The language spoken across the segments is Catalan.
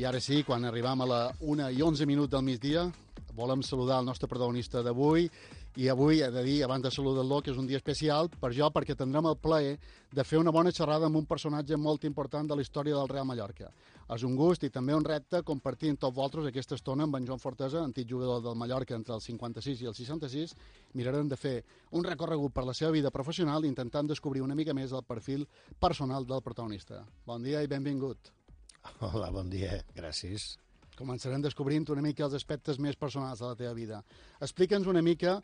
I ara sí, quan arribam a la 1 i 11 minuts del migdia, volem saludar el nostre protagonista d'avui i avui he de dir, abans de saludar-lo, que és un dia especial per jo perquè tindrem el plaer de fer una bona xerrada amb un personatge molt important de la història del Real Mallorca. És un gust i també un repte compartir amb tots vosaltres aquesta estona amb en Joan Fortesa, antic jugador del Mallorca entre el 56 i el 66. Mirarem de fer un recorregut per la seva vida professional intentant descobrir una mica més el perfil personal del protagonista. Bon dia i benvingut. Hola, bon dia, gràcies. Començarem descobrint una mica els aspectes més personals de la teva vida. Explica'ns una mica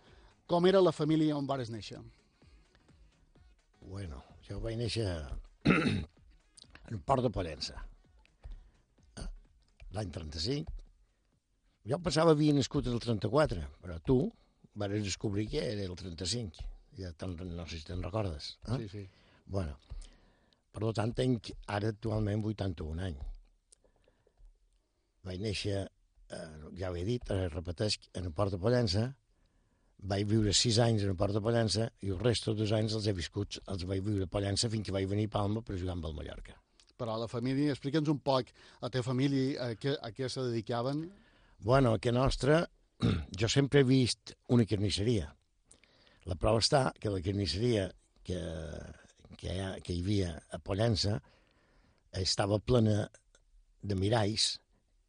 com era la família on vares néixer. Bueno, jo vaig néixer en Port de Pollença, eh, l'any 35. Jo pensava havia nascut el 34, però tu vas descobrir que era el 35. Ja no sé si te'n recordes. Eh? Sí, sí. Bueno, per tant, tenc ara actualment 81 anys. Vaig néixer, eh, ja ho he dit, eh, repeteix, en el Port de Pollença, vaig viure sis anys en el Port de Pollença i el resto dos anys els he viscut, els vaig viure a Pollença fins que vaig venir a Palma per jugar amb el Mallorca. Però la família, explica'ns un poc a teva família a què, a què se dedicaven. Bueno, a que nostra, jo sempre he vist una carnisseria. La prova està que la carnisseria que, que, hi, ha, que hi havia a Pollença estava plena de miralls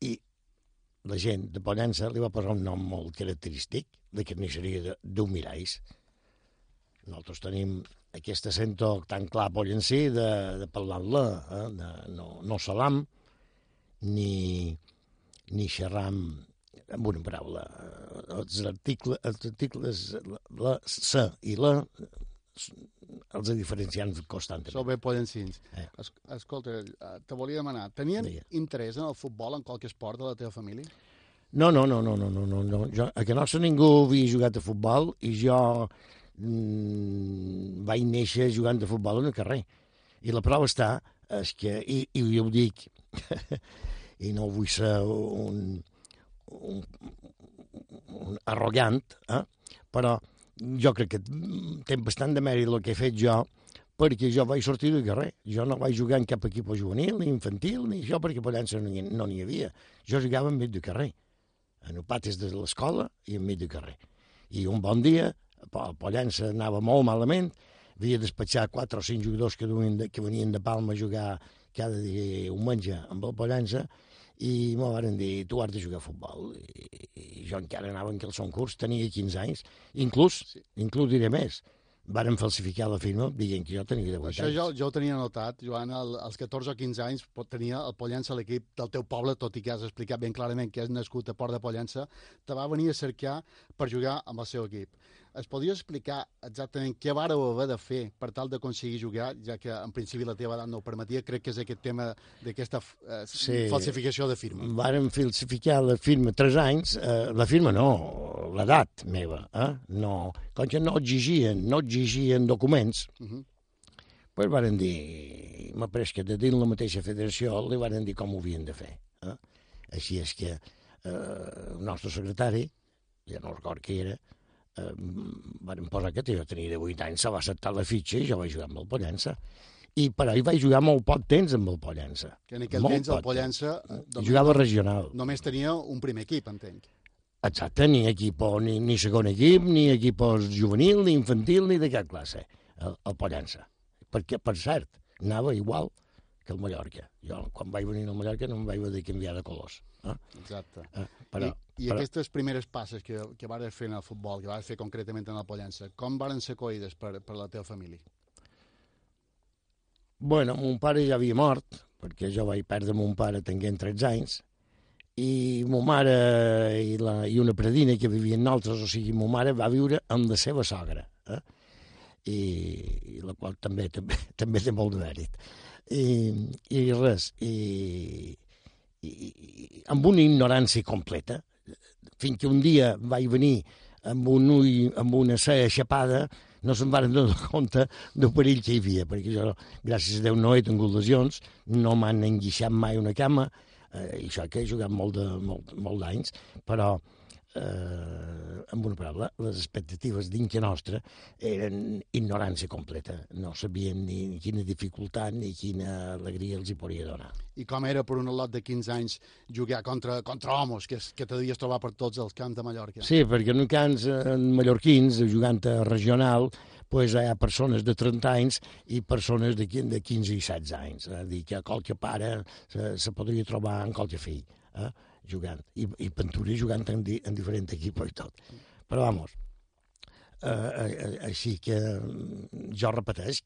i la gent de Pollença li va posar un nom molt característic, de carnisseria d'un miralls. Nosaltres tenim aquest acento tan clar pollencí de, de parlar-la, eh? de, no, no salam, ni, ni xerram amb una paraula. Els articles, els articles la, la, sa i la els diferenciant constantment. Sou bé pollencins. Eh. Es, escolta, eh, te volia demanar, tenien Digue. interès en el futbol, en qualque esport de la teva família? No, no, no, no, no, no, no, no. Jo, a que nostre ningú havia jugat a futbol i jo mm, vaig néixer jugant a futbol en el carrer. I la prova està, és que, i, i jo ho dic, i no vull ser un, un, un arrogant, eh? però jo crec que té bastant de mèrit el que he fet jo, perquè jo vaig sortir del carrer. Jo no vaig jugar en cap equip juvenil, ni infantil, ni això, perquè Pollença no n'hi no havia. Jo jugava enmig del carrer, en patis de l'escola i enmig del carrer. I un bon dia, el Pollença anava molt malament, havia despatxat quatre o cinc jugadors que, de, que venien de Palma a jugar cada dia un menja amb el Pollença, i m'ho van dir, tu has de jugar a futbol. I, i jo encara anava en calçon curs, tenia 15 anys, inclús, sí. inclús diré més, varen falsificar la firma dient que jo tenia 18 Això anys. jo, jo ho tenia notat, Joan, el, als 14 o 15 anys tenia el Pollença a l'equip del teu poble, tot i que has explicat ben clarament que és nascut a Port de Pollença, te va venir a cercar per jugar amb el seu equip. Es podria explicar exactament què vareu haver de fer per tal d'aconseguir jugar, ja que en principi la teva edat no ho permetia, crec que és aquest tema d'aquesta eh, sí, falsificació de firma. Varen falsificar la firma tres anys, eh, la firma no, l'edat meva, eh? no, com que no exigien, no exigien documents, uh -huh. pues varen dir, m'ha pres que de dins la mateixa federació li varen dir com ho havien de fer. Eh? Així és que eh, el nostre secretari, ja no record qui era, eh, van posar que jo tenia 18 anys, se va acceptar la fitxa i jo vaig jugar amb el Pollença. I per ahir vaig jugar molt poc temps amb el Pollença. Que en aquell molt temps el Pollença... Doncs, jugava regional. Només tenia un primer equip, entenc. Exacte, ni equip, ni, ni segon equip, ni equip juvenil, ni infantil, ni de cap classe, el, el Pollença. Perquè, per cert, anava igual que el Mallorca. Jo, quan vaig venir al Mallorca, no em vaig haver de canviar de colors. Eh? Exacte. Eh, però, I, I però... aquestes primeres passes que, que vas fer en el futbol, que vas fer concretament en la Pollença, com varen ser coïdes per, per la teva família? Bueno, mon pare ja havia mort, perquè jo vaig perdre mon pare tenint 13 anys, i mo mare i, la, i una predina que vivien nosaltres, o sigui, mo mare va viure amb la seva sogra, eh? I, i la qual també, també, també té molt de mèrit. I, i res, i, i, i, amb una ignorància completa, fins que un dia vaig venir amb un ull, amb una cella xapada, no se'n van donar compte del perill que hi havia, perquè jo, gràcies a Déu, no he tingut lesions, no m'han enguixat mai una cama, eh, i això que he jugat molt de, molt, molt d'anys, però eh, amb una paraula, les expectatives d'Inca nostra eren ignorància completa. No sabien ni quina dificultat ni quina alegria els hi podria donar. I com era per un lot de 15 anys jugar contra, contra homes, que, que te devies trobar per tots els camps de Mallorca? Sí, perquè en camps en mallorquins, jugant a regional, pues, hi ha persones de 30 anys i persones de, de 15 i 16 anys. És a dir, que qualque pare se, se podria trobar en qualque fill. Eh? Jugant, i, i Penturi jugant en, di, en diferent equip i tot. Però, vamos, eh, eh, així que mm, jo repeteix,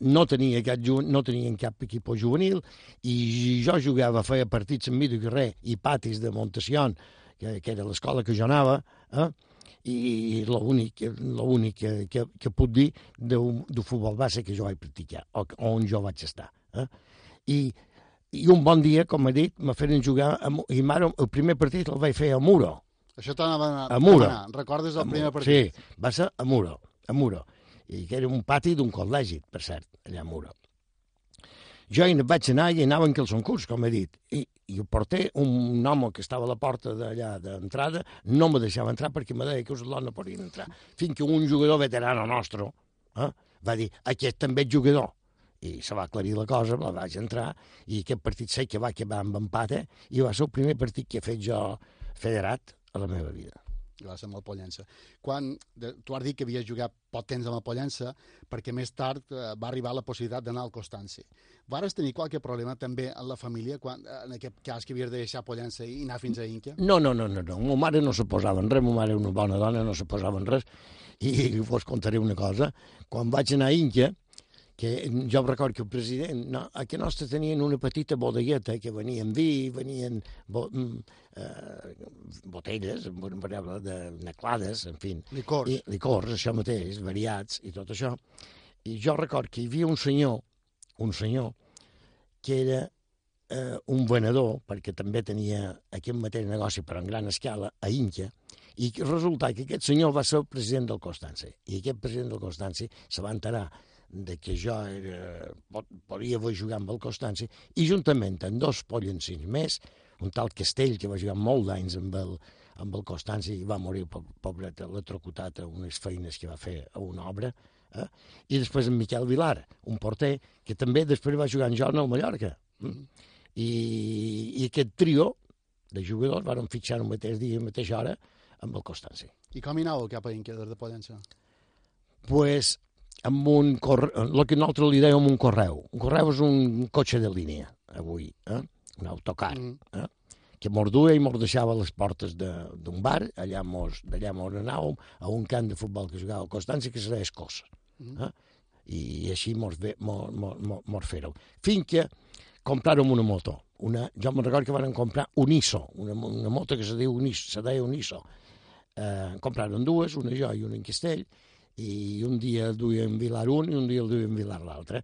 no tenia cap, no tenien cap equip juvenil i jo jugava, feia partits en mig carrer i patis de Montación, que, que era l'escola que jo anava, eh? i l'únic que, que, que puc dir de, de futbol base que jo vaig practicar, o on jo vaig estar. Eh? I i un bon dia, com he dit, me feren jugar, a, i mare, el primer partit el vaig fer a Muro. Això t'anava a, a Muro. Recordes el primer partit? Sí, va ser a Muro, a Muro. I que era un pati d'un col·legi, per cert, allà a Muro. Jo hi vaig anar i anava en son curs, com he dit, i, i el porter, un home que estava a la porta d'allà d'entrada, no me deixava entrar perquè me deia que els no podien entrar. Fins que un jugador veterano nostre eh, va dir, aquest també és jugador i se va aclarir la cosa, la vaig entrar, i aquest partit sé que va acabar amb empat, eh? i va ser el primer partit que he fet jo federat a la meva vida. Ser amb el Pollença. Quan, de, tu has dit que havies jugat pot temps amb el Pollença, perquè més tard eh, va arribar la possibilitat d'anar al Constanci. Vares tenir qualque problema també en la família, quan, en aquest cas que havies de deixar Pollença i anar fins a Inca? No, no, no, no, no. Ma mare no se posava en res, ma mare era una bona dona, no se posava en res, i vos contaré una cosa. Quan vaig anar a Inca, que jo record que el president, no, a que nostre tenien una petita bodegueta que venien vi, venien bo, mm, eh, botelles, de neclades, en fi. Licors. I, licors, això mateix, variats i tot això. I jo record que hi havia un senyor, un senyor, que era eh, un venedor, perquè també tenia aquest mateix negoci però en gran escala, a Inca, i resulta que aquest senyor va ser el president del Constància. I aquest president del Constància se va enterar de que jo era, podia jugar amb el Constanci, i juntament amb dos pollancins més, un tal Castell, que va jugar molt d'anys amb el, amb el Constanci i va morir, pobret, electrocutat a unes feines que va fer a una obra, eh? i després en Miquel Vilar, un porter, que també després va jugar en Jorn al Mallorca. Mm? I, I aquest trio de jugadors van fitxar el mateix dia, la mateixa hora, amb el Constanci. I com hi anàveu cap a Inca des de Pollença? Pues amb un correu, el que nosaltres li dèiem un correu. Un correu és un cotxe de línia, avui, eh? un autocar, mm. eh? que mos duia i mos deixava a les portes d'un bar, allà mos, d'allà mos anàvem a un camp de futbol que jugava a Constància, que seria Escossa. Mm. Eh? I així mos, ve, mos, mos, mos, mos fèreu. Fins que compràrem una moto. Una, jo me'n recordo que van comprar un ISO, una, una moto que se, diu un ISO, se deia un ISO. Eh, compraren dues, una jo i una en Castell, i un dia duien Vilar un i un dia el duien Vilar l'altre.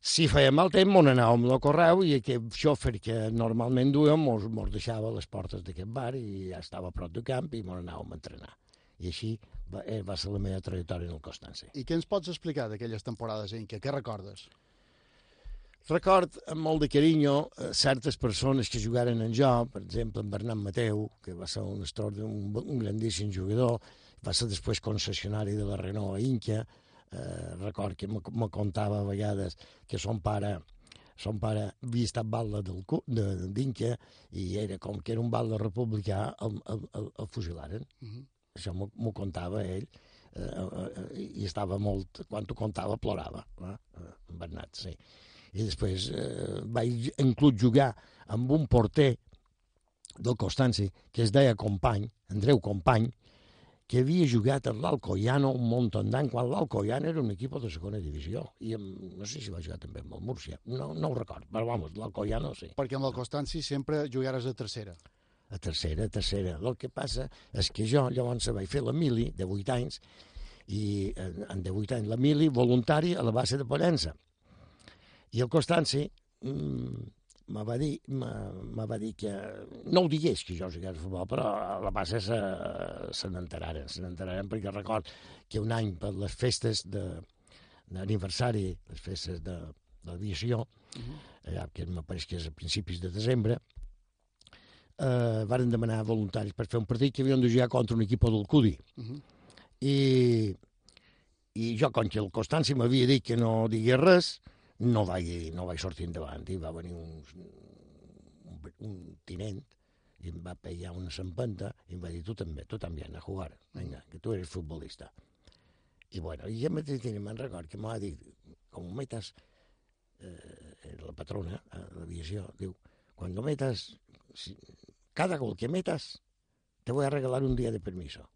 Si feia mal temps, on anàvem al correu i aquest xòfer que normalment duem mos, mos deixava a les portes d'aquest bar i ja estava a prop del camp i mos anàvem a entrenar. I així va, eh, va ser la meva trajectòria en el Constància. I què ens pots explicar d'aquelles temporades en què? Què recordes? Record amb molt de carinyo eh, certes persones que jugaren en jo, per exemple, en Bernat Mateu, que va ser un, un, un grandíssim jugador, va ser després concessionari de la Renault a Inca, eh, record que me contava a vegades que son pare son pare havia estat batle d'Inca i era com que era un batle republicà el, el, el, el fusilaren. Uh mhm. -huh. Això m'ho contava ell eh, eh, i estava molt... Quan ho contava plorava, eh? Bernat, sí. I després eh, vaig inclús jugar amb un porter del Constanci que es deia Company, Andreu Company, que havia jugat en l'Alcoyano un munt d'any, quan l'Alcoyano era un equip de segona divisió. I amb, no sé si va jugar també amb el Múrcia, no, no ho record, però vamos, l'Alcoyano sí. Perquè amb el Constanci sempre jugares a tercera. A tercera, a tercera. El que passa és que jo llavors vaig fer la mili de 8 anys i en de 8 anys la mili voluntari a la base de Pollença. I el Constanci mmm, me va dir, me, me va dir que no ho digués que jo jugués a futbol, però a la base se, se n'enteraren, se n'enteraren perquè record que un any per les festes d'aniversari, les festes de, de l'aviació, uh -huh. allà que me pareix que és a principis de desembre, eh, varen demanar voluntaris per fer un partit que havien de jugar contra un equip del Cudi. Uh -huh. I, I jo, com que el Constanci m'havia dit que no digués res, no vaig, no vaig sortir endavant. I va venir un, un, un tinent i em va pegar una sempenta i em va dir, tu també, tu també a jugar, vinga, que tu eres futbolista. I bueno, i ja mateix me'n record que m'ha dit, com metes, eh, la patrona, a l'aviació, diu, quan metas, si, cada gol que metas, te voy a regalar un dia de permiso.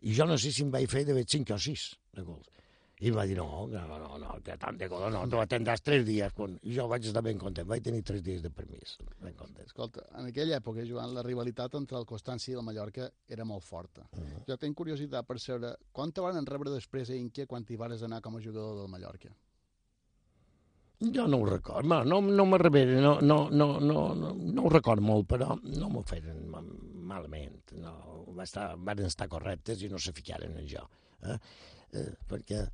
I jo no sé si em vaig fer de 5 o 6 de gols. I va dir, no, no, no, no, que tant de gol, no, tu atendràs 3 dies. Quan... Jo vaig estar ben content, vaig tenir 3 dies de permís, ben content. Escolta, en aquella època, Joan, la rivalitat entre el Constanci i el Mallorca era molt forta. Uh -huh. Jo tinc curiositat per saber quan te van rebre després a Inque quan t'hi vares anar com a jugador del Mallorca? Jo no ho record, no, no, no me reberen, no, no, no, no, no, no ho record molt, però no m'ho feren malament, no, va estar, van estar correctes i no se ficaren en jo, eh? Eh, perquè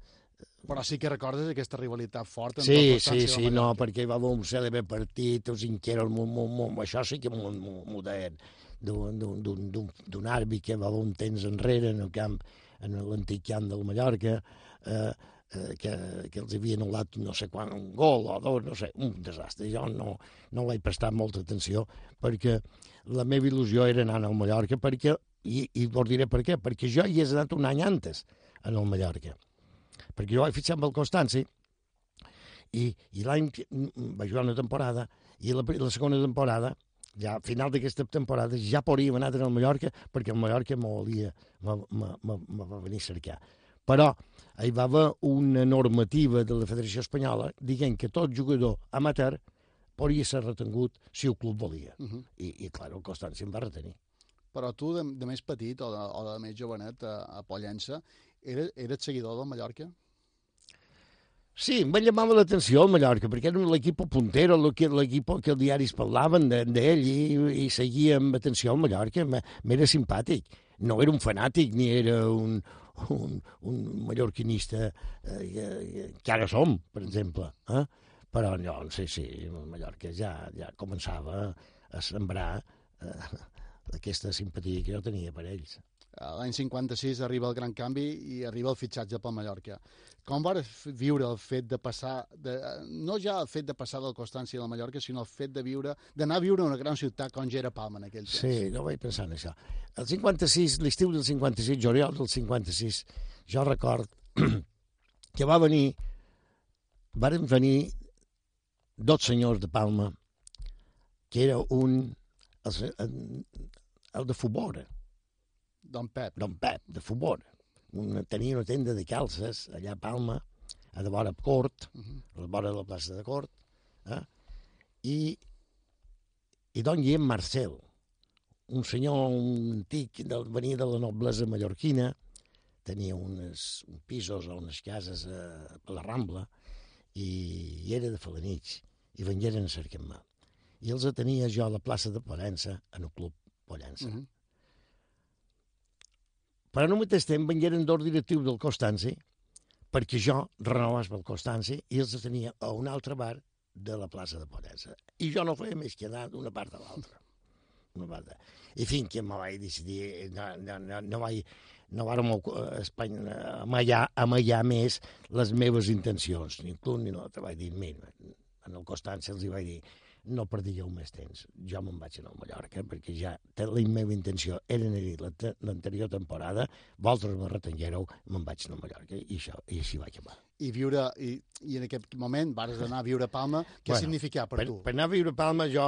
però sí que recordes aquesta rivalitat forta sí, sí, sí, no, perquè hi va haver un cèlebre partit, els inqueros, això sí que m'ho deien, d'un àrbit que va haver un temps enrere en el camp, en l'antic camp del Mallorca, eh, eh, que, que els havia anul·lat no sé quan, un gol o dos, no sé, un desastre. Jo no, no l'he prestat molta atenció perquè la meva il·lusió era anar al Mallorca perquè, i, i vos diré per què, perquè jo hi he anat un any antes en el Mallorca. Perquè jo vaig fitxar amb el Constanci i, i l'any va jugar una temporada i la, la segona temporada ja a final d'aquesta temporada ja podríem anar al Mallorca perquè el Mallorca me volia, me, me, me va venir a cercar. Però hi va haver una normativa de la Federació Espanyola dient que tot jugador amateur podria ser retengut si el club volia. Uh -huh. I, I, clar, el Constanci em va retenir. Però tu, de, de més petit o de, o de més jovenet a, a Pollença, eres, eres seguidor del Mallorca? Sí, em va llamar l'atenció el Mallorca, perquè era l'equip puntero, l'equip que els diaris parlaven d'ell de, i, i seguia amb atenció el Mallorca. M'era simpàtic. No era un fanàtic, ni era un, un, un mallorquinista eh, que ara som, per exemple. Eh? Però no, sí, sí, Mallorca ja, ja començava a sembrar eh, aquesta simpatia que jo tenia per ells. L'any 56 arriba el gran canvi i arriba el fitxatge pel Mallorca. Com vas viure el fet de passar, de, no ja el fet de passar del Constància a la Mallorca, sinó el fet de viure, d'anar a viure a una gran ciutat com ja era Palma en aquell temps? Sí, no vaig pensar en això. El 56, l'estiu del 56, juliol del 56, jo record que va venir, varen venir dos senyors de Palma, que era un, el, el de Fubora. Don Pep. Don Pep, de Fubora una, tenia una tenda de calces allà a Palma, a de vora Cort, uh -huh. a la vora de la plaça de Cort, eh? i, i don Guillem Marcel, un senyor un antic, del, venia de la noblesa mallorquina, tenia unes, uns pisos o unes cases a, a la Rambla, i, i era de Falanich, i vengueren a cercar-me. I els tenia jo a la plaça de Pollença, en el club Pollença. Uh -huh. Però al mateix temps vengueren dos directius del Constanci perquè jo renovés pel Constanci i els tenia a un altre bar de la plaça de Pollença. I jo no feia més que anar d'una part a l'altra. Una part I fins que me vaig decidir, no, no, no, no vaig, no vàrem amallar, amallar més les meves intencions, ni l'un ni l'altre. Vaig dir, mira, en el Constanci els hi vaig dir, no perdíeu més temps. Jo me'n vaig anar a Mallorca perquè ja la meva intenció era anar l'anterior temporada, vosaltres me retenguéreu, me'n vaig anar a Mallorca i, això, i així va acabar. I viure, i, i en aquest moment vas anar a viure a Palma, què bueno, significava per, per tu? Per anar a viure a Palma, jo,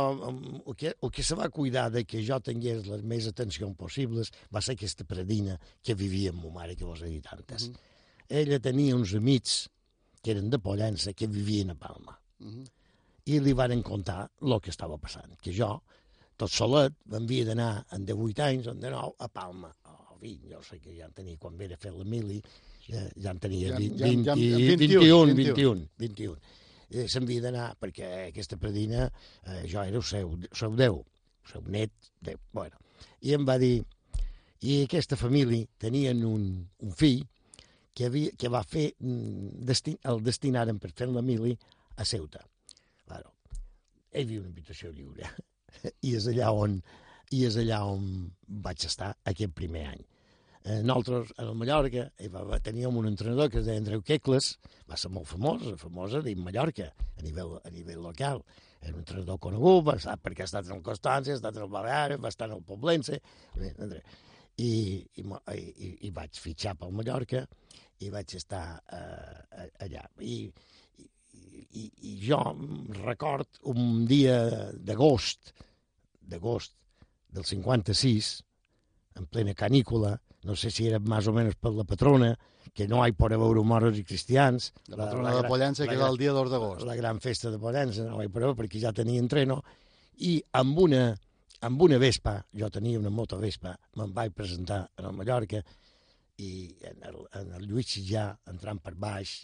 el que, el que se va cuidar de que jo tingués les més atencions possibles va ser aquesta predina que vivia amb ma mare, que vos he dit antes. Uh -huh. Ella tenia uns amics que eren de Pollença, que vivien a Palma. Uh -huh i li varen contar el que estava passant, que jo, tot solet, m'havia d'anar en 18 anys, en 19, a Palma, o 20, jo sé que ja en tenia, quan era fer la mili, ja, ja en tenia 20, ja, ja, ja, 21, 21, 21, 21. Eh, S'havia d'anar, perquè aquesta predina, eh, jo era el seu, seu Déu, el seu net, Déu, bueno. I em va dir, i aquesta família tenien un, un fill que, havia, que va fer, mm, destin, el destinaren per fer la mili a Ceuta. Claro. Ell viu una habitació lliure i és allà on i és allà on vaig estar aquest primer any. Eh, nosaltres, a Mallorca, hi va, teníem un entrenador que es deia Andreu Quecles, va ser molt famós, famosa dins Mallorca, a nivell, a nivell local. Era un entrenador conegut, va estar, perquè ha estat en el Constància, ha estat en el Balears, va estar en el Poblense, i, i, i, i vaig fitxar pel Mallorca i vaig estar eh, allà. I, i, i jo record un dia d'agost, d'agost del 56, en plena canícula, no sé si era més o menys per la patrona, que no hi pot veure moros i cristians. La patrona la, la, de Pollença, que és el dia d'2 d'agost. La gran festa de Pollença, no hi pot veure perquè ja tenia entreno, i amb una, amb una Vespa, jo tenia una moto Vespa, me'n vaig presentar a Mallorca, i en el, en el Lluís ja entrant per baix,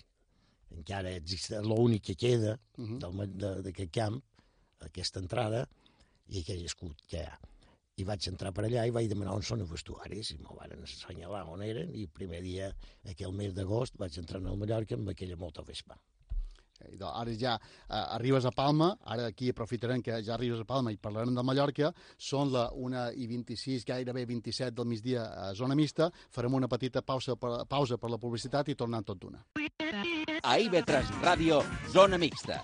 encara existeix l'únic que queda uh -huh. d'aquest camp, aquesta entrada, i aquell escut que hi ha. I vaig entrar per allà i vaig demanar on són els vestuaris, i m'ho van assenyalar on eren, i el primer dia, aquell mes d'agost, vaig entrar al Mallorca amb aquella moto Vespa. Okay, doncs ara ja eh, arribes a Palma, ara aquí aprofitarem que ja arribes a Palma i parlarem de Mallorca, són la 1 i 26, gairebé 27 del migdia a zona mixta, farem una petita pausa per, pausa per la publicitat i tornem tot d'una. A IB3 Ràdio, Zona Mixta.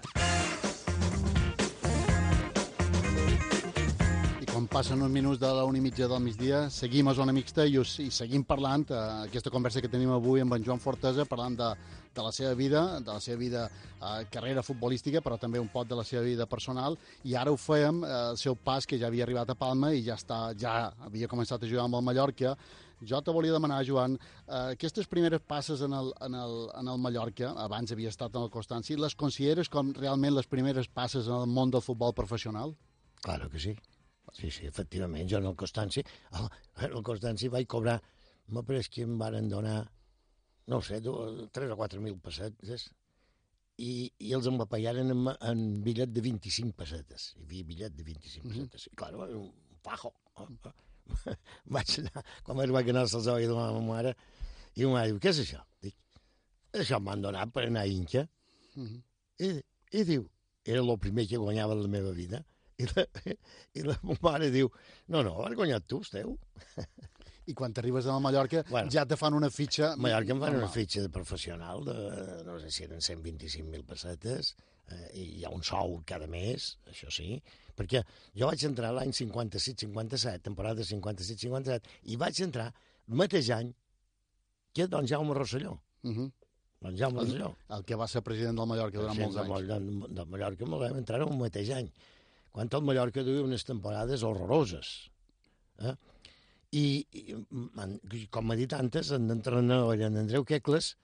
quan passen uns minuts de la una i mitja del migdia, seguim a Zona Mixta i, us, i seguim parlant, eh, aquesta conversa que tenim avui amb en Joan Fortesa, parlant de, de la seva vida, de la seva vida, eh, carrera futbolística, però també un pot de la seva vida personal, i ara ho fèiem, eh, el seu pas, que ja havia arribat a Palma i ja, està, ja havia començat a jugar amb el Mallorca, jo te volia demanar, Joan, eh, aquestes primeres passes en el, en, el, en el Mallorca, abans havia estat en el Constanci, les consideres com realment les primeres passes en el món del futbol professional? Claro que sí. Sí, sí, efectivament, jo en el Constanci, oh, en el Constanci vaig cobrar, m'ha pres que em varen donar, no sé, 3 o 4 mil pessetes, i, i els em pagaren en, en bitllet de 25 pessetes. Hi havia bitllet de 25 mm -hmm. pessetes. I, clar, un fajo. vaig anar, quan es vaig anar se'ls vaig donar a la meva mare, i ma mare diu, què és això? Dic, això m'han donat per anar a Inca. Mm -hmm. I, I diu, era el primer que guanyava de la meva vida. I la, i la mare diu, no, no, has guanyat tu, esteu. I quan t'arribes a Mallorca bueno, ja te fan una fitxa... A Mallorca em fan normal. una fitxa de professional de, no sé si eren 125.000 pessetes, eh, i hi ha un sou cada mes, això sí, perquè jo vaig entrar l'any 56-57, temporada 56-57, i vaig entrar el mateix any que don Jaume Rosselló. Uh -huh. Don Jaume Rosselló. El, el que va ser president del Mallorca durant molts anys. Del, del Mallorca me vam entrar un mateix any quan el Mallorca duia unes temporades horroroses. Eh? I, i com m'ha dit antes, en l'entrenador era en Andreu Quecles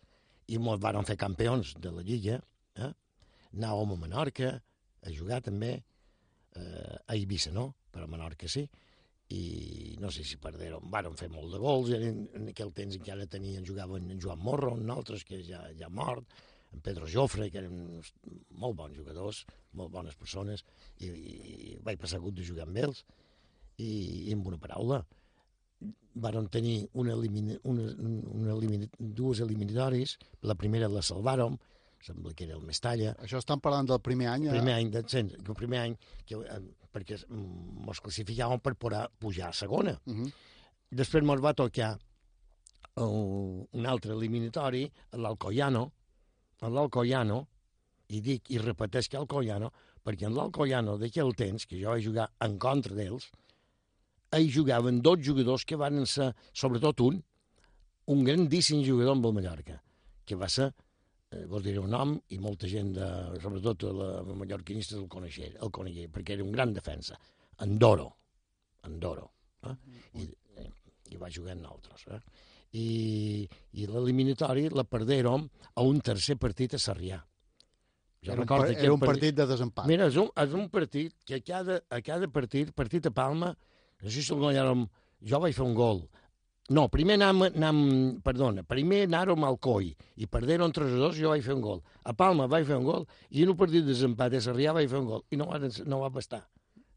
i mos van fer campions de la Lliga. Eh? Anàvem a Menorca a jugar també, eh, a Eivissa no, però a Menorca sí, i no sé si perderen, van fer molt de gols, en, en aquell temps encara tenien, jugaven en Joan Morro, en altres que ja, ja mort, en Pedro Jofre, que eren molt bons jugadors, molt bones persones, i, i vaig passar hagut de jugar amb ells, i, i amb una paraula, varen tenir una elimina, una, una elimina, dues eliminatoris, la primera la salvàrem, sembla que era el Mestalla. Això estan parlant del primer any? El primer any, de, el primer any que, eh, perquè ens classificàvem per poder pujar a segona. Uh -huh. Després ens va tocar uh, un altre eliminatori, l'Alcoyano, en l'Alcoyano, i dic i repeteix que Alcoyano, perquè en l'Alcoyano d'aquell temps, que jo vaig jugar en contra d'ells, hi jugaven dos jugadors que van ser, sobretot un, un grandíssim jugador amb el Mallorca, que va ser, eh, vos diré un nom, i molta gent, de, sobretot la mallorquinista el coneixia, el coneixia, perquè era un gran defensa, Andoro, Andoro, eh? I, eh, i va jugar en altres. Eh? i, i l'eliminatori la perdérem a un tercer partit a Sarrià. Jo era, un, era un partit de desempat. Mira, és un, és un partit que a cada, a cada partit, partit a Palma, no sé si el guanyàrem, jo vaig fer un gol. No, primer anàvem, anàvem perdona, primer anàrem al Coi i perderen 3 a 2, jo vaig fer un gol. A Palma vaig fer un gol i en un partit de desempat a Sarrià vaig fer un gol i no, no va bastar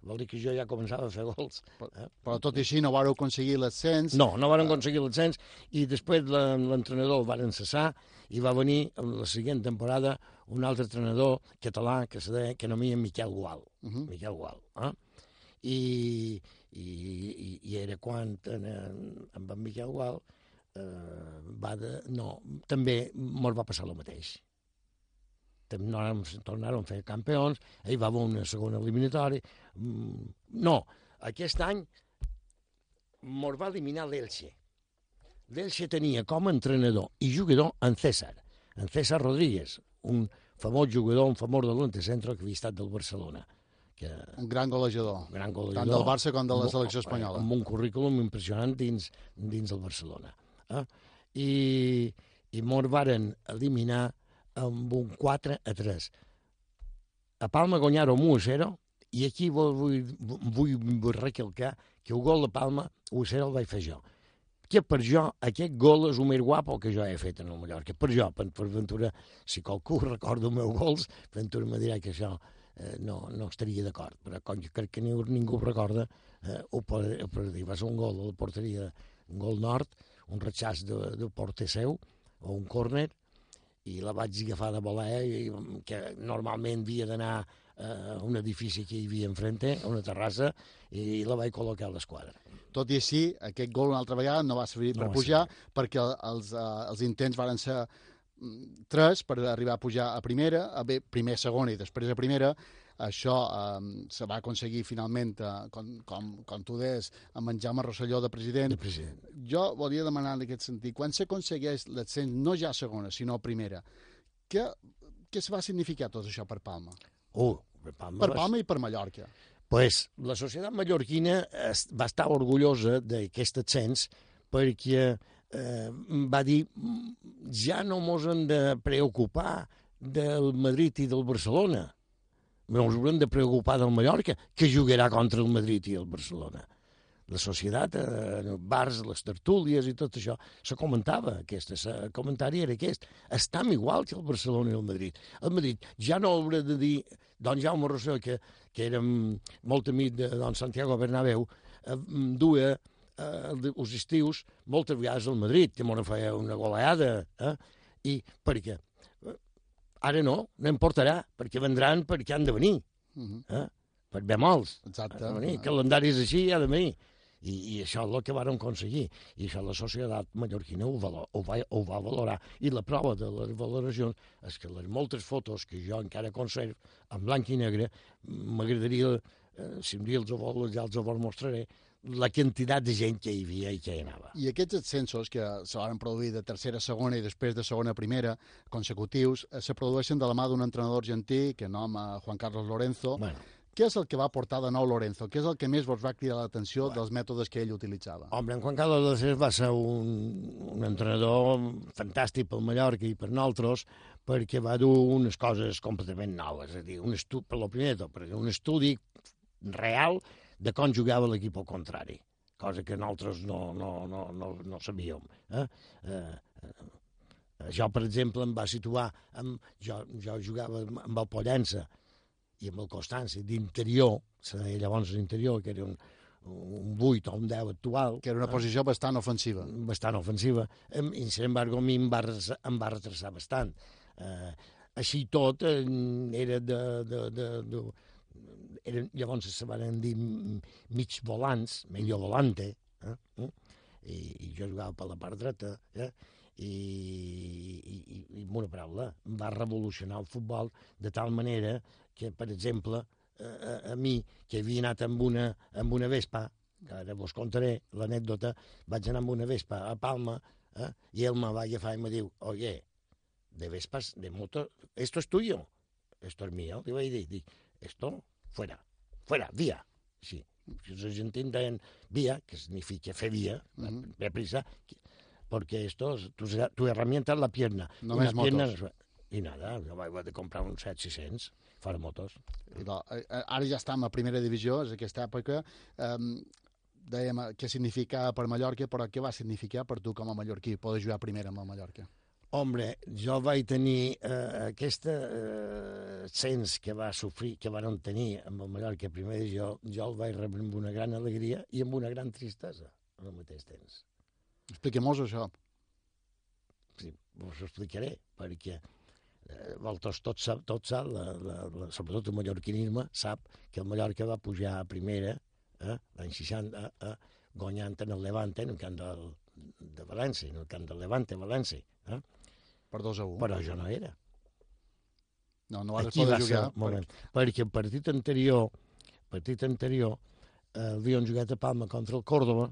vol dir que jo ja començava a fer gols. Eh? Però tot i així no vareu aconseguir l'ascens? No, no varen aconseguir l'ascens i després l'entrenador el varen cessar i va venir en la següent temporada un altre entrenador català que se deia que no mia Miquel Gual. Uh -huh. Miquel Gual. Eh? I, I, i, i era quan en, en, en Miquel Gual eh, va de... No, també mos va passar el mateix. No tornaron a fer campions, ell va haver una segona eliminatòria. Mm, No, aquest any mos va eliminar l'Elche. L'Elche tenia com a entrenador i jugador en César, en César Rodríguez, un famós jugador, un famós delante centre que havia estat del Barcelona. Que, Un gran golejador. gran golejador. Tant del Barça com de la selecció espanyola. Amb un currículum impressionant dins, dins el Barcelona. Eh? I, I mos varen eliminar amb un 4 a 3. A Palma guanyaron 1 a 0 i aquí vull, vull, vull recalcar que el gol de Palma 1 a 0 el vaig fer jo. Que per jo aquest gol és el més guapo que jo he fet en el Mallorca. Per jo, per, per Ventura, si qualcú recorda els meus gols, Ventura me dirà que això eh, no, no estaria d'acord, però com jo crec que ningú, ningú ho recorda, eh, ho, pot dir. Va ser un gol a la porteria, un gol nord, un ratxàs de, de porter seu, o un córner, i la vaig agafar de voler, i, que normalment havia d'anar eh, a un edifici que hi havia enfrente, a una terrassa, i la vaig col·locar a l'esquadra. Tot i així, aquest gol una altra vegada no va servir No per pujar perquè els, uh, els intents varen ser tres per arribar a pujar a primera, a bé, primer, segona i després a primera. Això um, se va aconseguir finalment, uh, com, com, com tu deies, amb en Jaume Rosselló de president. De president. Jo volia demanar en aquest sentit, quan s'aconsegueix l'ascens no ja a segona, sinó a primera, què, què se va significar tot això per Palma? Uh, per Palma, Per Palma i per Mallorca. pues, la societat mallorquina va estar orgullosa d'aquest ascens perquè eh, va dir "Mm, ja no mos hem de preocupar del Madrid i del Barcelona. Ens haurem de preocupar del Mallorca, que jugarà contra el Madrid i el Barcelona. La societat, eh, els bars, les tertúlies i tot això, se comentava, aquest, el comentari era aquest. Estam igual que el Barcelona i el Madrid. El Madrid ja no haurà de dir don Jaume Rosselló, que, que mm, molt amic de don Santiago Bernabéu, eh, duia eh, els estius moltes vegades al Madrid, que m'ho feia una goleada. Eh? I per què? Eh, Ara no, no importarà, perquè vendran perquè han de venir. Uh -huh. Eh? Per bé molts. Exacte. Ha de venir. Calendari és així, ha de venir. I, i això és el que vàrem aconseguir. I això la societat mallorquina ho, valor, ho, va, ho va valorar. I la prova de les valoracions és que les moltes fotos que jo encara conservo en blanc i negre, m'agradaria, eh, si un dia els ho vol, ja els ho mostraré, la quantitat de gent que hi havia i que hi anava. I aquests ascensos que se van produir de tercera a segona i després de segona a primera consecutius eh, se produeixen de la mà d'un entrenador argentí que nom eh, Juan Carlos Lorenzo. Bueno, Què és el que va portar de nou Lorenzo? Què és el que més vos va cridar l'atenció dels mètodes que ell utilitzava? Home, en Juan Carlos Cés va ser un, un entrenador fantàstic pel Mallorca i per nosaltres perquè va dur unes coses completament noves, és a dir, un estudi, per lo primer de tot, perquè un estudi real de com jugava l'equip al contrari, cosa que nosaltres no, no, no, no, no sabíem. Eh? Eh, eh, jo, per exemple, em va situar, amb, jo, jo jugava amb el Pollença i amb el Constància d'interior, se deia llavors l'interior, que era un, un 8 o un 10 actual, Que era una posició bastant ofensiva. bastant ofensiva, i, sin embargo, a mi em va, em va retrasar bastant. Eh, així tot, eh, era de, de, de, de, eren, llavors se van dir mig volants, medio volante, eh? Mm? I, i jo jugava per la part dreta, eh? I, i, i, i amb una paraula, va revolucionar el futbol de tal manera que, per exemple, a, a, a mi, que havia anat amb una, amb una Vespa, que ara vos contaré l'anècdota, vaig anar amb una Vespa a Palma, eh? i ell me va agafar i me diu, oye, de Vespas, de moto, esto es tuyo, esto es mío, li vaig dir, dic, esto, fuera, fuera, via, sí. Els argentins deien via, que significa fer via, uh. -huh. prisa, que- porque esto, es- tu, tu herramienta es la pierna. Només Una pierna motos. I nada, jo vaig de comprar uns 7-600 fora motos. I va, eh, eh, ara ja estem a primera divisió, és aquesta època. Um, dèiem eh, què significava per Mallorca, però què va significar per tu com a mallorquí poder jugar primera amb el Mallorca? Hombre, jo vaig tenir eh, aquesta eh, sens que va sofrir, que van tenir amb el Mallorca primer divisió, jo el vaig rebre amb una gran alegria i amb una gran tristesa al mateix temps. Expliquem-nos això. Sí, us ho explicaré, perquè eh, vosaltres tot sap, tot sap la, la, la, sobretot el mallorquinisme, sap que el Mallorca va pujar a primera eh? l'any 60, eh? guanyant en el Levante, en el camp del, de València, en el camp del Levante, València. Eh? Per 2 a 1. Però jo no era. No, no vas Aquí va ser jugar. el moment. Perquè el partit anterior, partit anterior, eh, havien jugat a Palma contra el Córdoba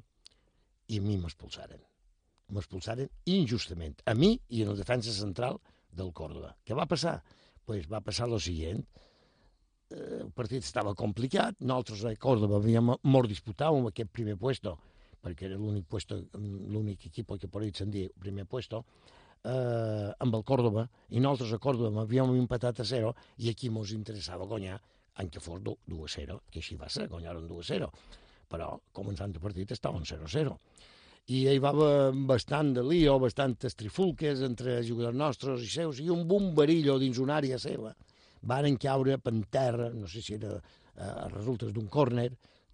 i a mi m'expulsaren. M'expulsaren injustament. A mi i en el defensa central del Córdoba. Què va passar? Pues va passar lo siguiente. Eh, el partit estava complicat, nosaltres a Córdoba havíem molt disputat amb aquest primer puesto, perquè era l'únic puesto, l'únic equip que por ahí se'n diu primer puesto, eh, amb el Córdoba, i nosaltres a Córdoba havíem empatat a 0, i aquí mos interessava guanyar, en què fos 2 a 0, que així va ser, guanyaren 2 a 0. Però, començant el partit, estaven 0 a 0. I hi va bastant de lío, bastantes trifulques entre jugadors nostres i seus, i un bomberillo dins una àrea seva. Varen caure per terra, no sé si era eh, a resultes d'un córner,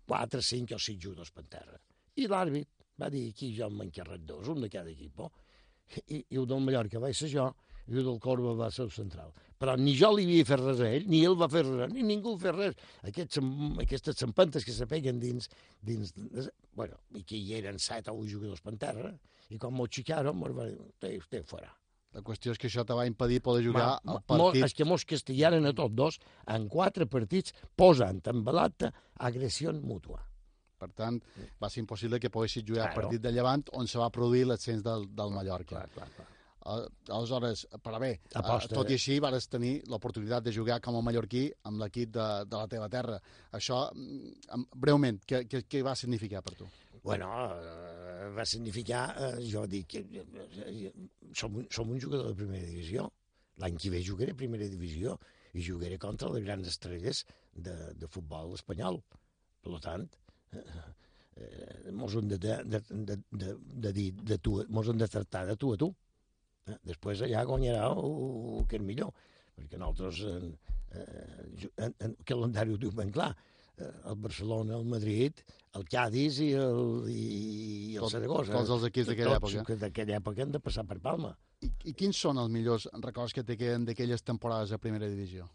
4, 5 o 6 jugadors per terra. I l'àrbit va dir, aquí jo m'encarret dos, un de cada equip. I, i el del Mallorca va ser jo, i el del Corba va ser el central. Però ni jo li havia fet res a ell, ni ell va fer res, ni ningú fer res. Aquests, aquestes xampantes que se peguen dins, dins de, bueno, i que hi eren set o vuit jugadors per terra, i quan m'ho xicaron, m'ho va dir, usted, usted fora. La qüestió és que això te va impedir poder jugar Ma- mo- partit. És que mos castigaren a tots dos en quatre partits posant en balata agressió mútua. Per tant, va ser impossible que poguessis jugar el Claro. partit de Llevant on se va produir l'ascens del, del Mallorca. Clar, clar, clar. Al- Aleshores, però bé, eh, Aposta. tot i així vas tenir l'oportunitat de jugar com a mallorquí amb l'equip de, de la teva terra. Això, em- breument, què, què, què va significar per tu? Bueno, eh, va significar, eh, jo dic, que eh, som, un- som un jugador de primera divisió. L'any que ve jugaré a primera divisió i jugaré contra les grans estrelles de, de futbol espanyol. Per tant, eh, eh, mos hem de, de, de, de, de, de dir de tu, mos hem de tractar de tu a tu. Eh? Després allà guanyarà el, el que és millor, perquè nosaltres en, eh, ju- en, en calendari ho diu ben clar, eh, el Barcelona, el Madrid, el Cádiz i el, i, i el Tot- Saragossa. tots els equips d'aquella època. que D'aquella època han de passar per Palma. I, I quins són els millors records que te queden d'aquelles temporades a primera divisió?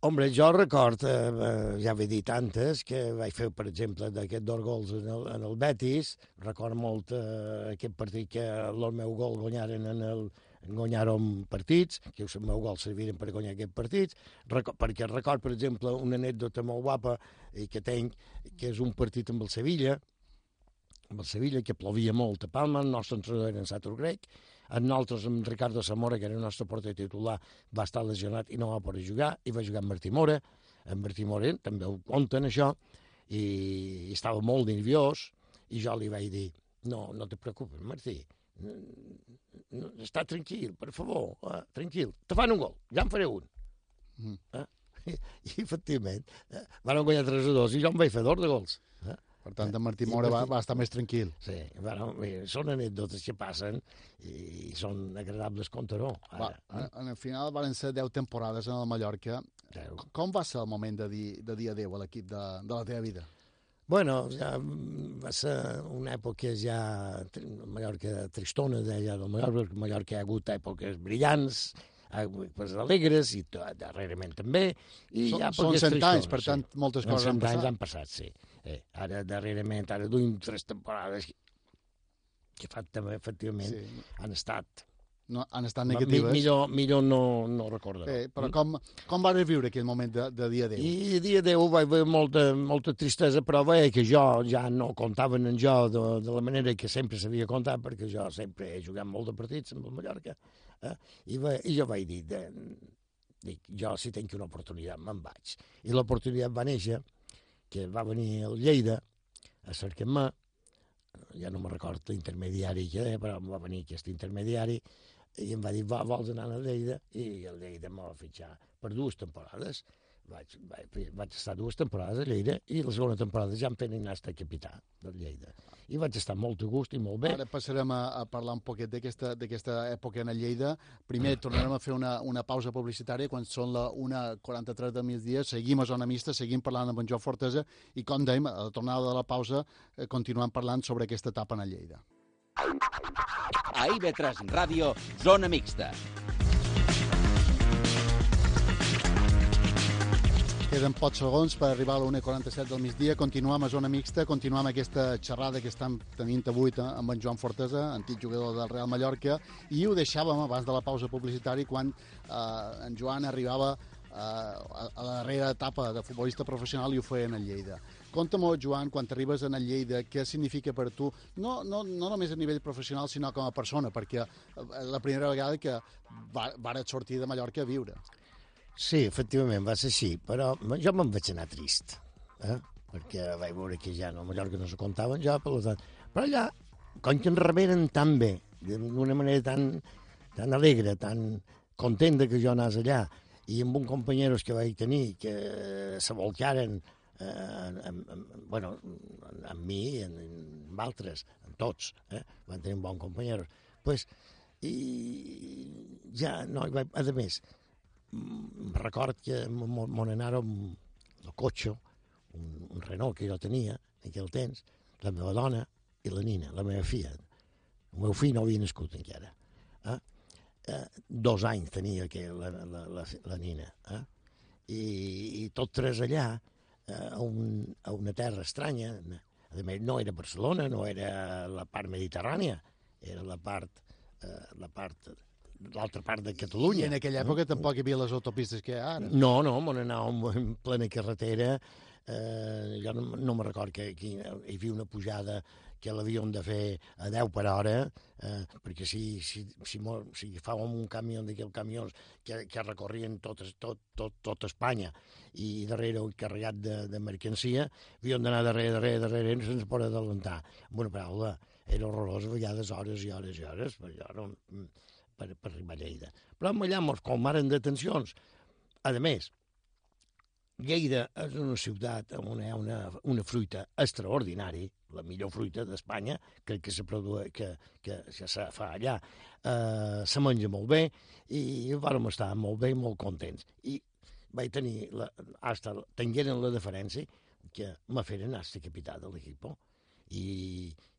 Hombre, jo record, eh, eh, ja he dit antes, que vaig fer, per exemple, d'aquests dos gols en el, en el Betis. Record molt eh, aquest partit que el meu gol guanyaren en el, guanyàrem partits, que el meu gol serviren per guanyar aquests partits, perquè record, per exemple, una anècdota molt guapa eh, que tenc, que és un partit amb el Sevilla, amb el Sevilla, que plovia molt a Palma, el nostre entrenador era en Satur Grec, en nosaltres, amb Ricardo Zamora, que era el nostre porter titular, va estar lesionat i no va poder jugar, i va jugar amb Martí Mora, en Martí Mora també ho compten això, i, i estava molt nerviós, i jo li vaig dir, no, no te preocupes, Martí, no, no, està tranquil, per favor, eh, tranquil, te fan un gol, ja en faré un. Mm. Eh? I, i efectivament, eh, van guanyar 3 a 2 i jo em vaig fer d'or de gols. Eh? Per tant, en Martí Mora va, va estar més tranquil. Sí, bueno, bé, són anècdotes que passen i són agradables contar-ho. Va, Ara, en, en el final van ser 10 temporades en el Mallorca. Claro. Com va ser el moment de dir, de dir adéu a l'equip de, de la teva vida? Bueno, ja mm, va ser una època ja... Mallorca tristona, deia del Mallorca, perquè Mallorca hi ha hagut èpoques brillants, èpoques alegres, i darrerament també, i Són, ha són 100 anys, per tant, moltes coses han 100 anys passat. han passat, sí. Eh, ara, darrerament, ara duim tres temporades que, fa, també, efectivament, Sí. han estat... No, han estat Mi, negatives. millor, millor no, no recordar. Sí, però com, com vas viure aquell moment de, de dir adéu? I a dia 10 vaig haver molta, molta tristesa, però veia que jo ja no comptaven en jo de, de la manera que sempre s'havia comptat, perquè jo sempre he jugat molt de partits amb el Mallorca. Eh? I, va, I jo vaig dir, de, dic, jo si tinc una oportunitat me'n vaig. I l'oportunitat va néixer, que va venir el Lleida a cercar-me, ja no me record l'intermediari que era, però em va venir aquest intermediari, i em va dir, va, vols anar a Lleida? I el Lleida em va fitxar per dues temporades. Vaig, vaig, vaig estar dues temporades a Lleida i la segona temporada ja em feien estar capità del Lleida. I vaig estar molt a gust i molt bé. Ara passarem a, a parlar un poquet d'aquesta època en Lleida. Primer tornarem a fer una, una pausa publicitària quan són la 1.43 del migdia. Seguim a Zona Mixta, seguim parlant amb en Joan Fortesa i, com dèiem, a la tornada de la pausa eh, continuem parlant sobre aquesta etapa en Lleida. A IB3 Ràdio, Zona Mixta. Queden pocs segons per arribar a la 1.47 del migdia. Continuem a zona mixta, continuem aquesta xerrada que estem tenint avui amb en Joan Fortesa, antic jugador del Real Mallorca, i ho deixàvem abans de la pausa publicitària quan eh, en Joan arribava eh, a la darrera etapa de futbolista professional i ho feia en el Lleida. Conta Joan, quan arribes el Lleida, què significa per tu, no, no, no només a nivell professional, sinó com a persona, perquè eh, la primera vegada que va, vares sortir de Mallorca a viure. Sí, efectivament, va ser així, però jo me'n vaig anar trist, eh? perquè vaig veure que ja no, a Mallorca no se comptaven jo, per tant... Però allà, com que ens reberen tan bé, d'una manera tan, tan alegre, tan content que jo anés allà, i amb un companyeros que vaig tenir que se volcaren eh, amb, amb, bueno, amb mi amb, amb altres, amb tots, eh? van tenir un bon companyeros. Pues, i ja, no, a més, record que m'on anàrem el cotxe, un, un Renault que jo tenia en aquell temps, la meva dona i la nina, la meva filla. El meu fill no havia nascut encara. Eh? Eh, dos anys tenia que la, la, la, la nina. Eh? I, I tot tres allà, eh, a, un, a una terra estranya. A més, no era Barcelona, no era la part mediterrània, era la part, eh, la part l'altra part de Catalunya. I en aquella època no? tampoc hi havia les autopistes que hi ha ara. No, no, on anàvem en plena carretera, eh, jo no, no me record que aquí hi havia una pujada que l'havíem de fer a 10 per hora, eh, perquè si, si, si, si fàvem un camió d'aquells camions que, que recorrien tot, tot, tot, tot Espanya i darrere un carregat de, de mercancia, havíem d'anar darrere, darrere, darrere, sense poder adelantar. Amb una paraula, era horrorós, a vegades hores i hores i hores, però jo no per, per arribar a Lleida. Però allà mos colmaren detencions. A més, Lleida és una ciutat amb una, una, una fruita extraordinària, la millor fruita d'Espanya, crec que se produeix, que, que, se fa allà. Eh, se menja molt bé i vam estar molt bé molt contents. I vaig tenir, la, hasta tengueren la deferència que me feren hasta capità de l'equip. I,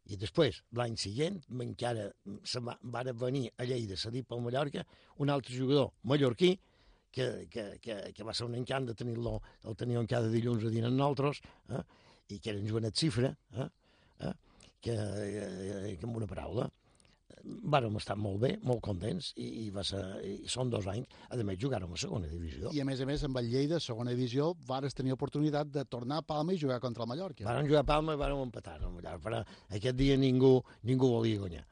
i després, l'any següent, encara se va, va venir a Lleida, cedir pel Mallorca, un altre jugador mallorquí, que, que, que, que va ser un encant de tenir-lo, el teníem cada dilluns a dinar nosaltres, eh? i que era en Joanet Cifra, eh? Eh? Que, eh, que amb una paraula, vàrem estar molt bé, molt contents, i, i, va ser, i són dos anys. A més, jugàrem a segona divisió. I a més a més, amb el Lleida, segona divisió, vares tenir oportunitat de tornar a Palma i jugar contra el Mallorca. Vàrem jugar a Palma i vàrem empatar Mallorca, però aquest dia ningú, ningú volia guanyar.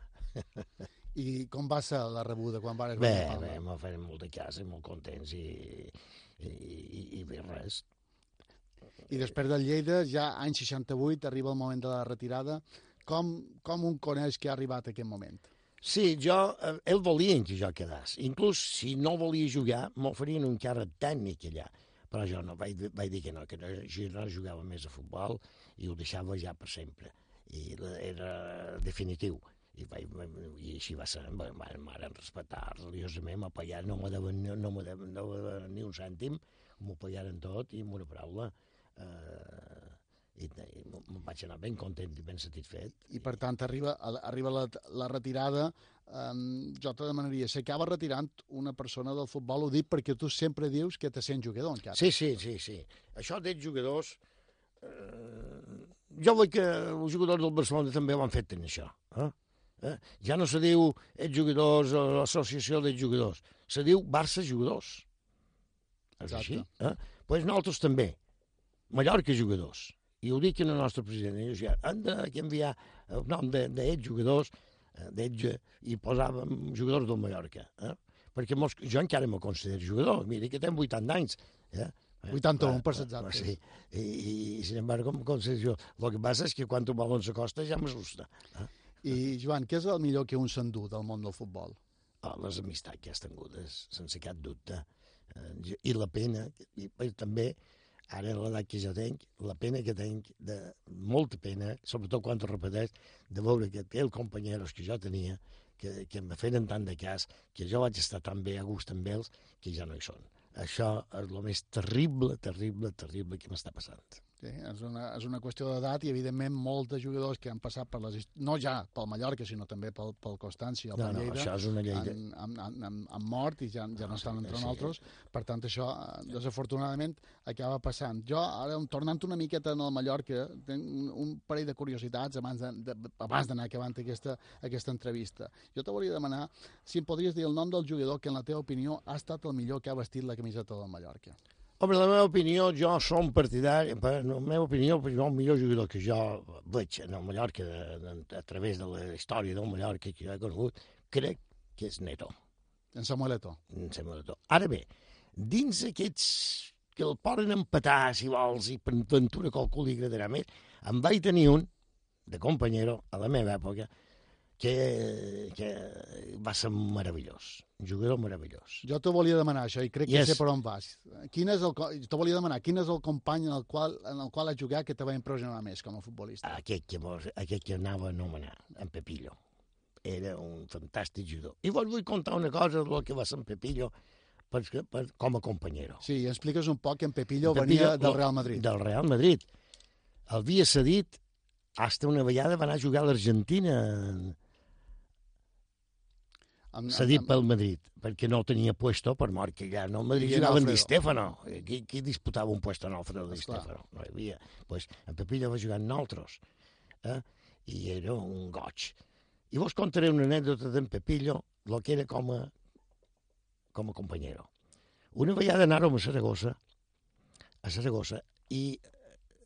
I com va ser la rebuda quan vares bé, a Palma? Bé, m'ho feien molt de casa, molt contents i, i, i, i bé, res. I després del Lleida, ja any 68, arriba el moment de la retirada. Com, com un coneix que ha arribat aquest moment? Sí, jo, eh, ell volia que jo quedés. Inclús si no volia jugar, m'oferien un càrrec tècnic allà. Però jo no, vaig, vaig dir que no, que no, jo no jugava més a futbol i ho deixava ja per sempre. I era definitiu. I, vaig, i així va ser, m'han respectar religiosament, m'apoyar, no me deuen, no deuen, no deuen ni un cèntim, m'ho pagaren tot i amb una paraula eh, i, i vaig anar ben content i ben satisfet. I per tant, arriba, arriba la, la retirada, um, jo te demanaria, s'acaba retirant una persona del futbol, ho dic perquè tu sempre dius que te sent jugador encara. Sí, sí, sí, sí. Això d'ets jugadors, eh, jo vull que els jugadors del Barcelona també ho han fet tenir això. Eh? Eh? Ja no se diu ets jugadors o l'associació d'ets jugadors, se diu Barça jugadors. És Exacte. així? Eh? Pues nosaltres també. Mallorca jugadors i ho dic en el nostre president, i ja, han de enviar el nom d'ells de, de jugadors, eh, d'ells, i posàvem jugadors del Mallorca. Eh? Perquè mos, jo encara me considero jugador, mira que tenc 80 anys. Eh? 81 per exacte. Sí, i, i, i sin embargo em considero jo. El que passa és que quan un balon s'acosta ja m'assusta. Eh? I, Joan, què és el millor que un s'endú del món del futbol? Oh, les amistats que has tingudes, sense cap dubte. Eh, I la pena, i, i també ara l'edat que jo tenc, la pena que tenc, de molta pena, sobretot quan ho repeteix, de veure que aquells companyeros que jo tenia, que, que em feien tant de cas, que jo vaig estar tan bé a gust amb ells, que ja no hi són. Això és el més terrible, terrible, terrible que m'està passant. Sí, és una, és una qüestió d'edat i, evidentment, molts de jugadors que han passat per les... no ja pel Mallorca, sinó també pel, pel Constància o No, pel no, Lleida, això és una llei de... han, han, han, han, han mort i ja, ja no estan entre sí. nosaltres. Per tant, això, eh, desafortunadament, acaba passant. Jo, ara, tornant una miqueta en el Mallorca, tinc un, un parell de curiositats abans de- de- abans d'anar acabant aquesta, aquesta entrevista. Jo te volia demanar si em podries dir el nom del jugador que, en la teva opinió, ha estat el millor que ha vestit la camiseta del Mallorca. Home, la meva opinió, jo som partidari, per la meva opinió, jo, el millor jugador que jo veig en el Mallorca, de, de, a través de la història del Mallorca que jo he conegut, crec que és Neto, En Samuel Eto'o. em sembla de tot. Ara bé, dins aquests que el poden empatar, si vols, i per ventura qualcú li agradarà més, en vaig tenir un, de companyero, a la meva època, que, que va ser meravellós, un jugador meravellós. Jo te volia demanar això i crec que Yes. sé per on vas. Quin és el, te volia demanar, quin és el company en el qual, en el qual has jugat que te va impressionar més com a futbolista? aquest que, aquest que anava a anomenar, en Pepillo. Era un fantàstic jugador. I vos vull contar una cosa del que va ser en Pepillo per, per, com a companyero. Sí, i expliques un poc que en Pepillo, Pepillo, venia del Real Madrid. Del Real Madrid. El havia cedit hasta una vegada va anar a jugar a l'Argentina Amb- cedit amb- pel Madrid, perquè no tenia puesto per mort, que ja no, el Madrid I en jugaven Alfredo. Di Stefano. Qui, qui disputava un puesto en Alfredo Di. Stefano? No hi havia. Pues, en Pepillo va jugar en nosaltres, eh? i era un goig. I vos contaré una anècdota d'en Pepillo, el que era com a, com a companyero. Una vegada anàrem a Saragossa, a Saragossa, i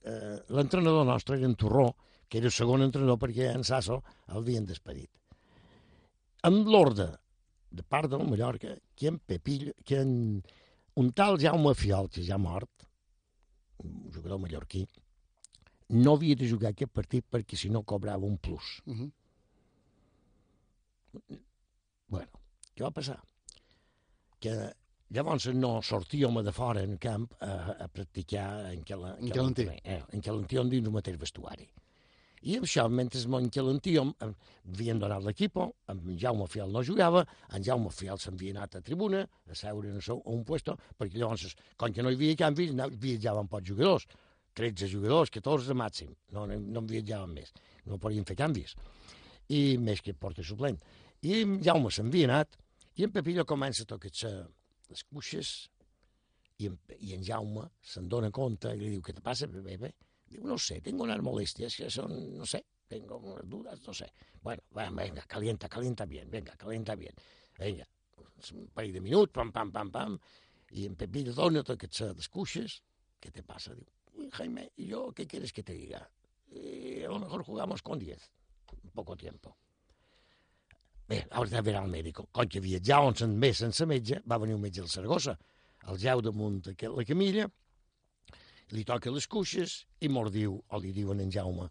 eh, l'entrenador nostre en Torró, que era el segon entrenador perquè en Sasso l'havien despedit. Amb l'ordre de part del Mallorca que en Pepillo, que en un tal Jaume Fiol, que ja ha mort, un jugador mallorquí, no havia de jugar aquest partit perquè si no cobrava un plus. Mhm. Bueno, què va passar? Que llavors no sortíem de fora en camp a, a practicar en, cala, En calentí. Eh, en calentíem dins el mateix vestuari. I això, mentre em- havien donat l'equip, en Jaume Fiel no jugava, en Jaume Fiel s'havia anat a tribuna, a seure a un puesto, perquè llavors, com que no hi havia canvis, viatjaven pocs jugadors, 13 jugadors, 14 màxim, no, no, no en viatjaven més, no podien fer canvis, i més que porta suplent. I en Jaume s'havia anat, i en Pepillo comença a tocar les cuixes, i en, i en Jaume se'n dona compte i li diu, què te passa, bebé? Diu, no sé, tengo unas molestias que son, no sé, tengo unas dudas, no sé. Bueno, venga, calienta, calienta bien, venga, calienta bien. Venga, un parell de minuts, pam, pam, pam, pam, i en Pepillo dona totes les cuixes, què te pasa? Diu, "Uy, Jaime, ¿y yo qué quieres que te diga? Eh, a lo mejor jugamos con 10, poco tiempo. Bé, haurà de veure al mèdic. Com que viatjàvem més sense metge, va venir un metge del Saragossa, el jau damunt de la camilla, li toca les cuixes i mos diu, o li diuen en Jaume,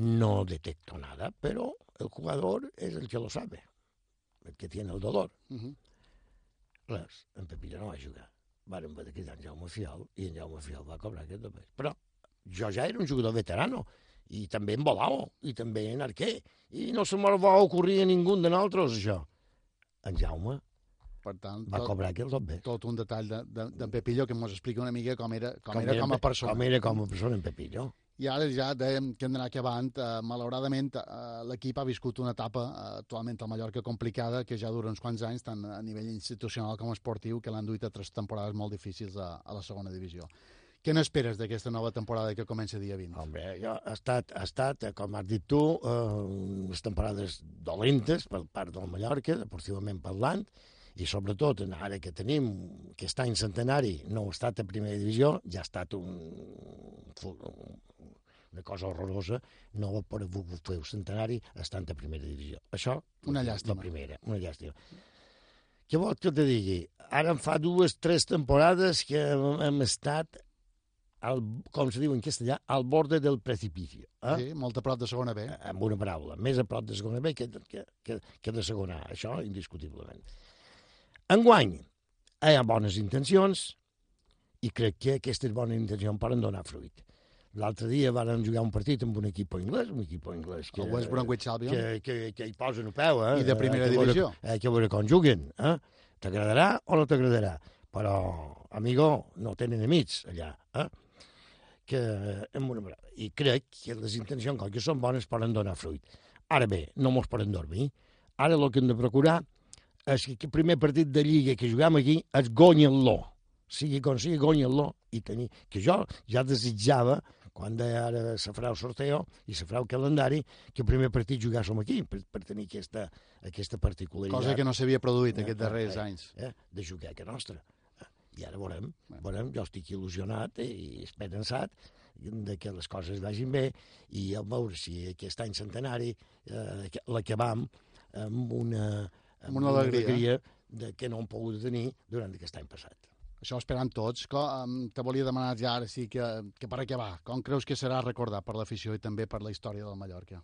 no detecto nada, pero el jugador es el que lo sabe, el que tiene el dolor. Mhm. Res, en Pepillo no va jugar. Varen haver de cridar en Jaume Fiol i en Jaume Fiol va cobrar aquest paper. Però jo ja era un jugador veterano i també en volao i també en arquer i no se m'ho va ocorrir a ningú de nosaltres això. En Jaume Per tant, va tot, cobrar aquest paper. tot un detall d'en de, de, Pepillo que ens explica una mica com era com, Com era com a persona. Com era com a persona en Pepillo. I ara ja dèiem que hem d'anar acabant. Uh, malauradament, uh, l'equip ha viscut una etapa uh, actualment al Mallorca complicada que ja dura uns quants anys, tant a nivell institucional com esportiu, que l'han duit a tres temporades molt difícils a, a la segona divisió. Què n'esperes d'aquesta nova temporada que comença dia 20? Hombre, jo, ha estat, ha estat, eh, com has dit tu, eh, unes temporades dolentes per part del Mallorca, deportivament parlant, i sobretot en ara que tenim aquest any centenari no ha estat a primera divisió, ja ha estat un, una cosa horrorosa, no va poder fer un centenari estant a primera divisió. Això, Una la llàstima. primera, una llàstima. Què vols que te digui? Ara em fa dues, tres temporades que hem, estat al, com se diu en castellà, al borde del precipicio. Eh? Sí, molt a prop de segona B. Amb una paraula, més a prop de segona B que, que, que, que de segona A, això indiscutiblement. Enguany, hi ha bones intencions i crec que aquestes bones intencions poden donar fruit. L'altre dia van jugar un partit amb un equip anglès, un equip anglès que, El West Bromwich Albion. que, que, que hi posen el peu, eh? I de primera Hay que veure- divisió. Hay que veure com juguen, eh? T'agradarà o no t'agradarà? Però, amigo, no tenen amics allà, eh? que amb una. I crec que les intencions, com que són bones, poden donar fruit. Ara bé, no mos poden dormir. Ara el que hem de procurar el primer partit de Lliga que juguem aquí és guanyar-lo. Sigui com sigui, guanyar-lo. I tenir... Que jo ja desitjava, quan de ara se farà el sorteo i se farà el calendari, que el primer partit juguéssim aquí, per, per tenir aquesta, aquesta particularitat. Cosa que no s'havia produït Eh, aquests darrers eh, anys. Eh, de jugar casa nostra. Eh, I ara veurem, veurem, jo estic il·lusionat i esperançat de que les coses vagin bé i a veure si aquest any centenari eh, que- l'acabam amb una, Amb una alegria. de que no hem pogut tenir durant aquest any passat. Això esperant tots. Com, te volia demanar ja ara sí que, que per acabar, com creus que serà recordat per l'afició i també per la història del Mallorca?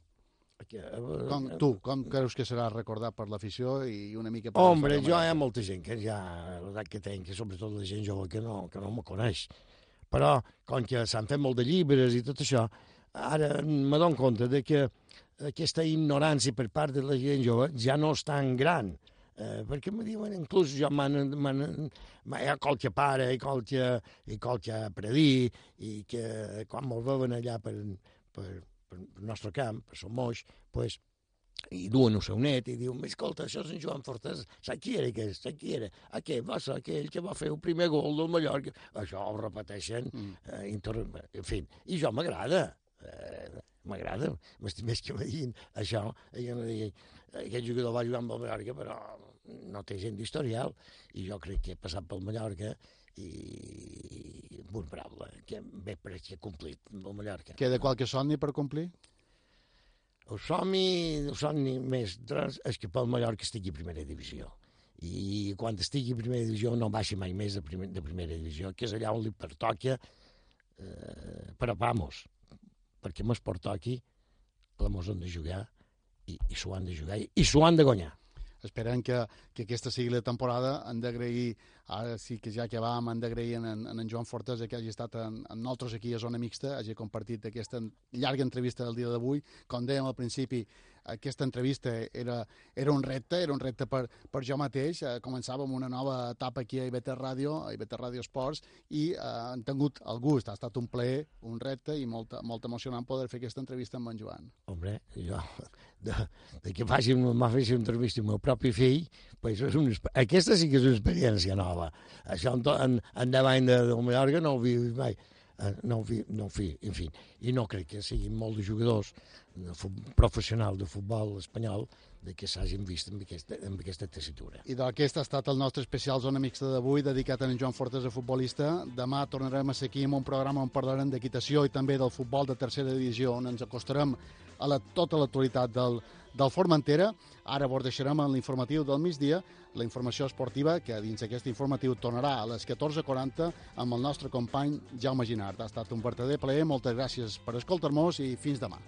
Que, Com, tu, com creus que serà recordat per l'afició i una mica per Hombre, jo hi ha molta gent que ja, l'edat que tenc, que sobretot la gent jove que no, que no me coneix. Però, com que s'han fet molt de llibres i tot això, ara me dono compte de que aquesta ignorància per part de la gent jove ja no és tan gran. Eh, perquè me diuen, inclús jo m'han, m'han, m'ha- hi ha qualque pare i qualque, i qualque predí, i que quan me'l veuen allà per, per, per el nostre camp, per Som Moix, pues, i duen el seu net i diuen, escolta, això és en Joan Fortes, sap qui era aquest, sap qui era? Aquell va ser aquell que va fer el primer gol del Mallorca. Això ho repeteixen, mm. eh, inter... en fi, i jo m'agrada, eh, m'agrada, més, més que me diguin això, i que me diguin, aquest jugador va jugar amb el Mallorca, però no té gent d'historial, i jo crec que he passat pel Mallorca i un paraula, que bé per que he complit amb el Mallorca. Queda qualque somni per complir? El somni, el somni més gros és que pel Mallorca estigui a primera divisió. I quan estigui a primera divisió no baixi mai més de, primer, de primera divisió, que és allà on li pertoca, eh, però vamos, perquè més pertoqui, la mos han de jugar i, i s'ho han de jugar i, i s'ho han de guanyar. Esperem que, que aquesta sigui la temporada. Han d'agrair, ara sí que ja que vam, han d'agrair en, en, en Joan Fortes que hagi estat en, en nosaltres aquí a Zona Mixta, hagi compartit aquesta llarga entrevista del dia d'avui. Com dèiem al principi, aquesta entrevista era, era un repte, era un repte per, per jo mateix. Eh, començàvem una nova etapa aquí a IBT Ràdio, a IBT Ràdio Esports, i eh, han tingut el gust. Ha estat un plaer, un repte i molt, molt emocionant poder fer aquesta entrevista amb en Joan. Hombre, jo, de, de que m'ha fet una entrevista amb el meu propi fill, pues és una, aquesta sí que és una experiència nova. Això en, to- en, endavant de, de Mallorca no ho vist mai. Eh, No vi, no fi, en fi. I no crec que siguin molt de jugadors de professionals de futbol espanyol de que s'hagin vist amb aquesta, amb aquesta tessitura. I d'aquest ha estat el nostre especial Zona Mixta d'avui, dedicat a en Joan Fortes, a futbolista. Demà tornarem a ser aquí amb un programa on parlarem d'equitació i també del futbol de tercera divisió, on ens acostarem a la, tota l'actualitat del, del Formentera. Ara vos deixarem en l'informatiu del migdia, la informació esportiva, que dins aquest informatiu tornarà a les 14.40 amb el nostre company Jaume Ginard. Ha estat un verdader plaer, moltes gràcies per escoltar-nos i fins demà.